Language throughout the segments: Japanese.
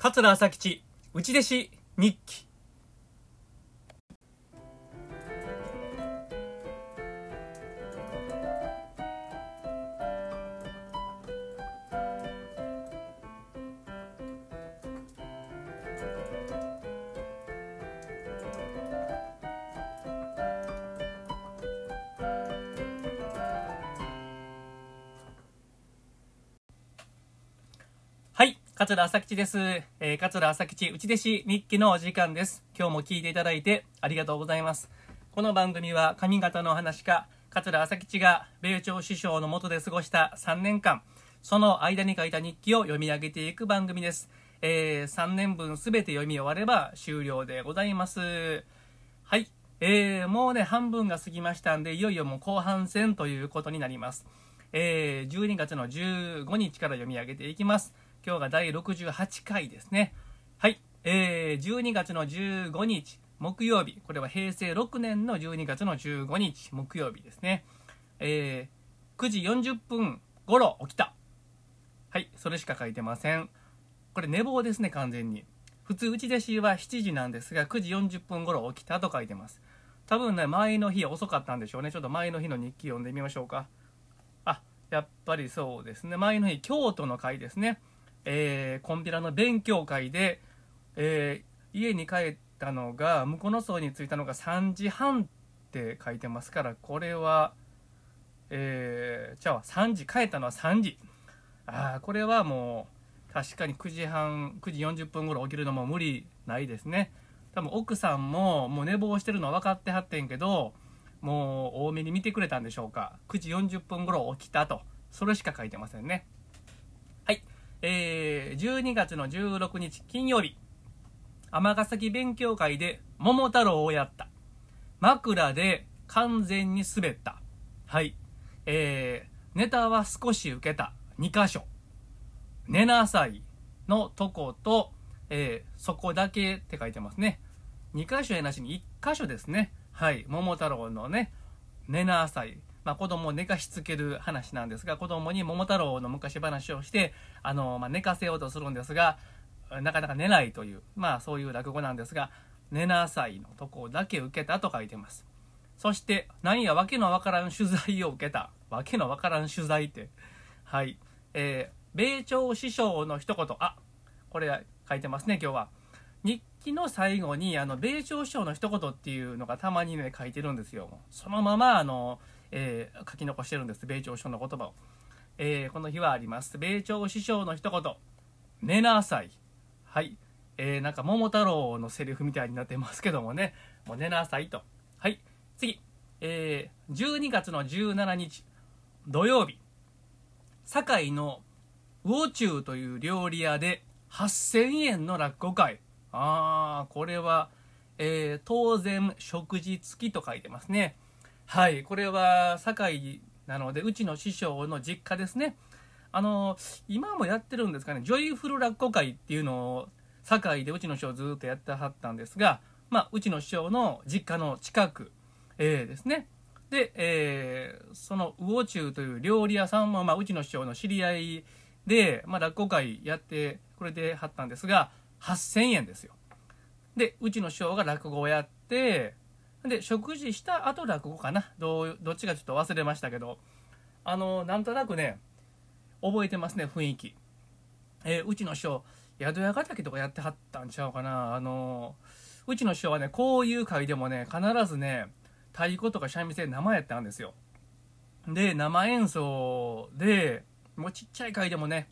桂朝吉内弟子日記。桂朝吉です。えー、桂朝吉内弟子日記のお時間です。今日も聞いていただいてありがとうございます。この番組は上方の話家、桂朝吉が米朝師匠の下で過ごした3年間、その間に書いた日記を読み上げていく番組です。えー、3年分すべて読み終われば終了でございます。はい。えー、もうね、半分が過ぎましたんで、いよいよもう後半戦ということになります。えー、12月の15日から読み上げていきます。今日が第68回ですね。はい。えー、12月の15日、木曜日。これは平成6年の12月の15日、木曜日ですね。えー、9時40分頃起きた。はい。それしか書いてません。これ寝坊ですね、完全に。普通、内弟子は7時なんですが、9時40分頃起きたと書いてます。多分ね、前の日遅かったんでしょうね。ちょっと前の日の日記読んでみましょうか。あ、やっぱりそうですね。前の日、京都の会ですね。えー、コンピラの勉強会で、えー、家に帰ったのが、向こうの層に着いたのが3時半って書いてますから、これは、えー、じゃあ3時、帰ったのは3時。ああ、これはもう、確かに9時半、9時40分頃起きるのも無理ないですね。多分奥さんももう寝坊してるの分かってはってんけど、もう多めに見てくれたんでしょうか。9時40分頃起きたと。それしか書いてませんね。えー、12月の16日金曜日。尼崎勉強会で桃太郎をやった。枕で完全に滑った。はい。えー、ネタは少し受けた。2箇所。寝なさいのとこと、えー、そこだけって書いてますね。2箇所やなしに1箇所ですね。はい。桃太郎のね、寝なさい。まあ、子供を寝かしつける話なんですが、子供に桃太郎の昔話をして、あの、まあ、寝かせようとするんですが、なかなか寝ないという、まあ、そういう落語なんですが、寝なさいのとこだけ受けたと書いてます。そして、なんやわけのわからん取材を受けた。わけのわからん取材って。はい。えー、米朝師匠の一言。あ、これ書いてますね、今日は。日記の最後に、あの、米朝師匠の一言っていうのがたまにね、書いてるんですよ。そのまま、あの、えー、書き残してるんです。米朝師匠の言葉を。えー、この日はあります。米朝師匠の一言。寝なさい。はい。えー、なんか桃太郎のセリフみたいになってますけどもね。もう寝なさいと。はい。次。えー、12月の17日、土曜日。堺の魚中という料理屋で8000円の落語会。あー、これは、えー、当然食事付きと書いてますね。はい、これは堺なので、うちの師匠の実家ですね。あの、今もやってるんですかね、ジョイフル落語会っていうのを堺でうちの師匠ずっとやってはったんですが、まあ、うちの師匠の実家の近く、えー、ですね。で、えー、その魚中という料理屋さんも、まあ、うちの師匠の知り合いで、まあ、落語会やってくれてはったんですが、8000円ですよ。で、うちの師匠が落語をやって、で、食事した後落語かな。ど、どっちかちょっと忘れましたけど、あの、なんとなくね、覚えてますね、雰囲気。えーうちの師匠、宿屋敵とかやってはったんちゃうかな。あの、うちの師匠はね、こういう会でもね、必ずね、太鼓とか三味線生やったんですよ。で、生演奏で、もうちっちゃい会でもね、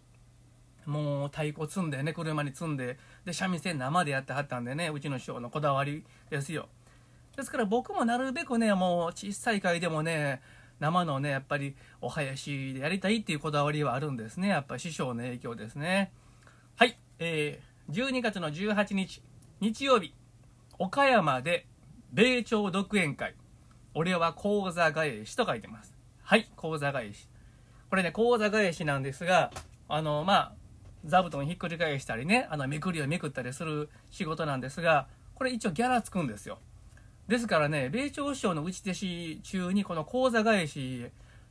もう太鼓積んでね、車に積んで、で、三味線生でやってはったんでね、うちの師匠のこだわりですよ。ですから僕もなるべくね、もう小さい会でもね、生のね、やっぱりお囃子でやりたいっていうこだわりはあるんですね。やっぱ師匠の影響ですね。はい、えー、12月の18日、日曜日、岡山で米朝独演会。俺は講座返しと書いてます。はい、講座返し。これね、講座返しなんですが、あの、まあ、座布団ひっくり返したりね、あの、めくりをめくったりする仕事なんですが、これ一応ギャラつくんですよ。ですからね、米朝師匠の打ち弟子中にこの講座返し、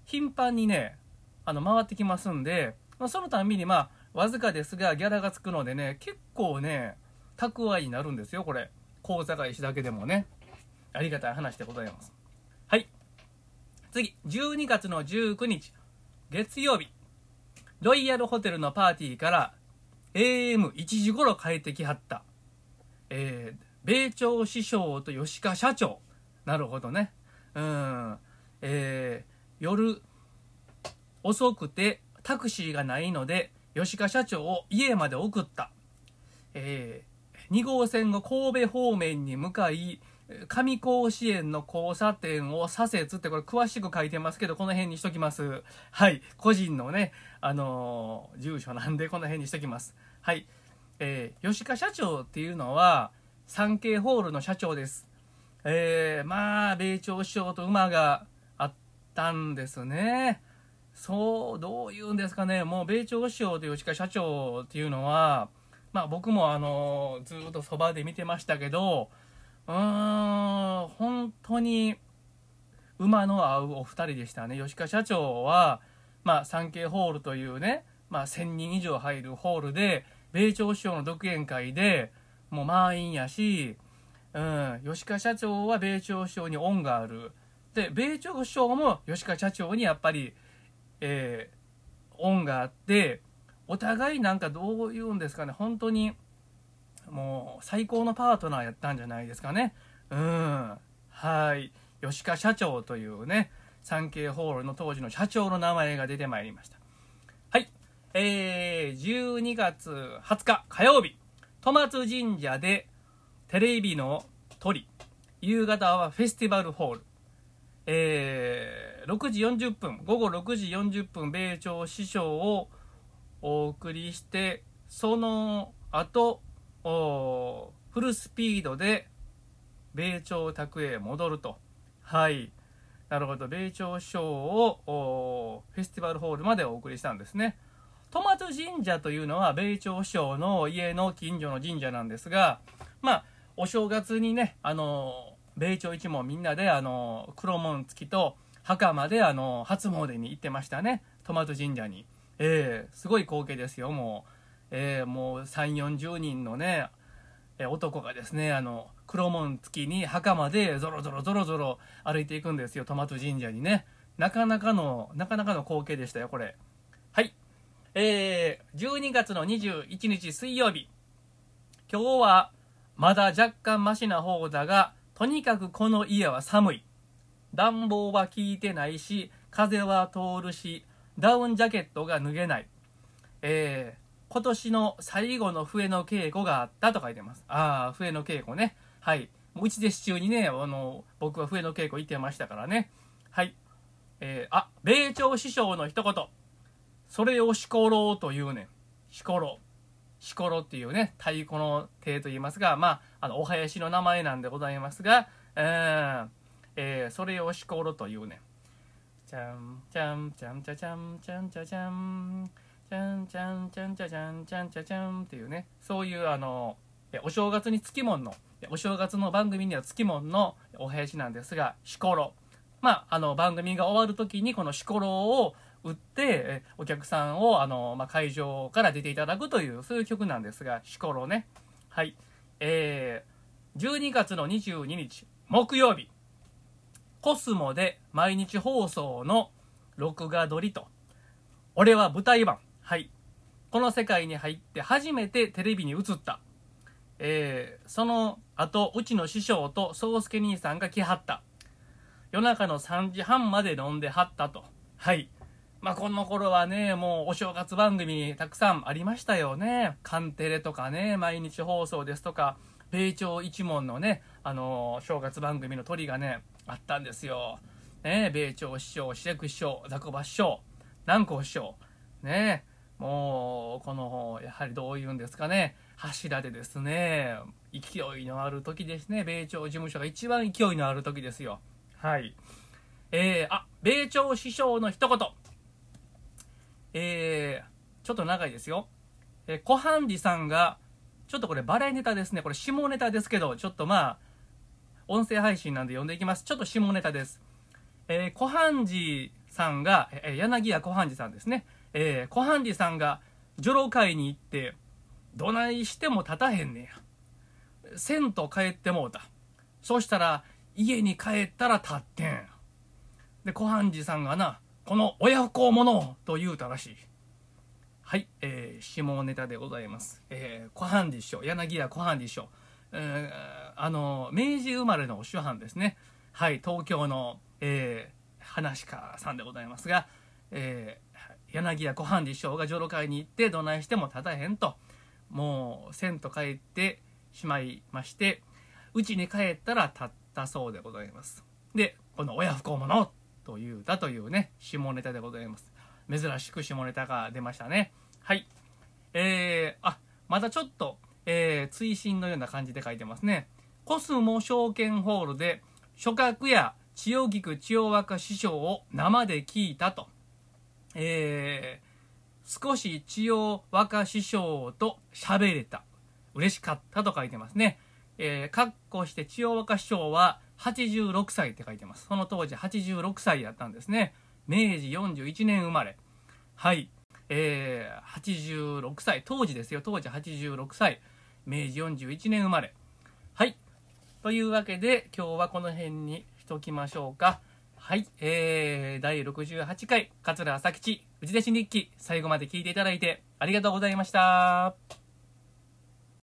頻繁にね、あの、回ってきますんで、まあ、そのたんびにまあ、わずかですがギャラがつくのでね、結構ね蓄えになるんですよこれ。口座返しだけでもね。ありがたい話でございます。はい。次。12月の19日。月曜日。ロイヤルホテルのパーティーから AM1 時頃帰ってきはった、えー、米朝師匠と吉川社長。なるほどね。うん。えー、夜遅くてタクシーがないので吉川社長を家まで送った、えー、2号線の神戸方面に向かい上甲子園の交差点を左折ってこれ詳しく書いてますけどこの辺にしときます。はい。個人のねあのー、住所なんでこの辺にしときます。はい。えー、吉川社長っていうのは産経ホールの社長です。えー、まあ米朝首相と馬があったんですね。そうどういうんですかね。もう米朝首相と吉川社長っていうのはまあ僕もあのずっとそばで見てましたけどうーん、本当に馬の合うお二人でしたね。吉川社長は、まあ、産経ホールというね、まあ、1000人以上入るホールで、米朝首相の独演会で、もう満員やし、うん、吉川社長は米朝首相に恩がある。で、米朝首相も吉川社長にやっぱり、えー、恩があって、お互いなんかどういうんですかね、本当に、もう最高のパートナーやったんじゃないですかね。うん。はい。吉川社長というね、産経ホールの当時の社長の名前が出てまいりました。はい。えー、12月20日火曜日、戸松神社でテレビの鳥、夕方はフェスティバルホール、えー、6時40分、午後6時40分、米朝師匠をお送りして、その後、フルスピードで米朝宅へ戻ると。はい。なるほど。米朝ショーをフェスティバルホールまでお送りしたんですね。戸松神社というのは米朝首相の家の近所の神社なんですが、まあ、お正月にね、あの、米朝一門みんなで、あの、黒門付きと墓まで、あの、初詣に行ってましたね。戸松神社に。えー、すごい光景ですよ、もう。えー、もう3 4 0人のね、男がですねあの黒門付きに墓までぞろぞろぞろぞろ歩いていくんですよトマト神社にねなかなかのなかなかの光景でしたよこれえー、12月の21日水曜日今日はまだ若干マシな方だがとにかくこの家は寒い暖房は効いてないし風は通るしダウンジャケットが脱げないえー今年の最後の笛の稽古があったと書いてます。ああ、笛の稽古ね。はい。うち弟子中にね、あの、僕は笛の稽古行ってましたからね。はい。えー、あ、米朝師匠の一言。それをしころうというねん。しころ。しころっていうね、太鼓の手と言いますが、まあ、あの、お囃子の名前なんでございますが、えー、えー、それをしころというねん。ちゃん、ちゃん、ちゃんちゃちゃん、ちゃんちゃちゃん。ちゃんちゃんちゃんちゃちゃんちゃんちゃちゃんっていうねそういうあのお正月につきもんのお正月の番組にはつきもんのお囃子なんですが「しころ」まああの番組が終わる時にこの「しころ」を打ってお客さんをあの、まあ、会場から出ていただくというそういう曲なんですが「しころね」はいえー、12月の22日木曜日コスモで毎日放送の録画撮りと俺は舞台版はい。この世界に入って初めてテレビに映った。えー、その後、うちの師匠と宗介兄さんが来はった。夜中の3時半まで飲んではったと。はい。まあ、この頃はね、もうお正月番組たくさんありましたよね。カンテレとかね、毎日放送ですとか、米朝一門のね、あのー、正月番組の鳥がね、あったんですよ。ね、米朝師匠、シレク師匠、ザコバ師匠、南光師匠、ね、もうこのやはりどういうんですかね柱でですね勢いのある時ですね米朝事務所が一番勢いのある時ですよはいえー、あ米朝師匠の一言えー、ちょっと長いですよえー、小半寺さんがちょっとこれバレエネタですねこれ下ネタですけどちょっとまあ音声配信なんで読んでいきますちょっと下ネタですえー、小半寺さんが、えー、柳家小半寺さんですねえー、小半寺さんが女郎会に行ってどないしても立たへんねや。せんと帰ってもうた。そしたら、家に帰ったら立ってん。で、小半寺さんがな、この親不孝者と言うたらしい。はい、えー、下ネタでございます。えー、小半寺師匠、柳家小半寺師匠。えー、あの、明治生まれの主犯ですね。はい、東京の、えー、話家さんでございますが、えー、柳家小半寺師匠が女郎会に行ってどないしても立たへんと、もう、せんと帰ってしまいまして、うちに帰ったら立ったそうでございます。で、この親不孝者というだというね、下ネタでございます。珍しく下ネタが出ましたね。はい。えー、あ、またちょっと、えー、追伸のような感じで書いてますね。コスモ証券ホールで、諸角や千代菊千代若師匠を生で聞いたと。えー、少し千代若師匠と喋れた。嬉しかったと書いてますね。えー、かっこして千代若師匠は86歳って書いてます。その当時86歳だったんですね。明治41年生まれ。はい。えー、86歳。当時ですよ。当時86歳。明治41年生まれ。はい。というわけで、今日はこの辺にしときましょうか。はい。えー、第68回、桂朝吉、内弟子日記、最後まで聞いていただいてありがとうございました。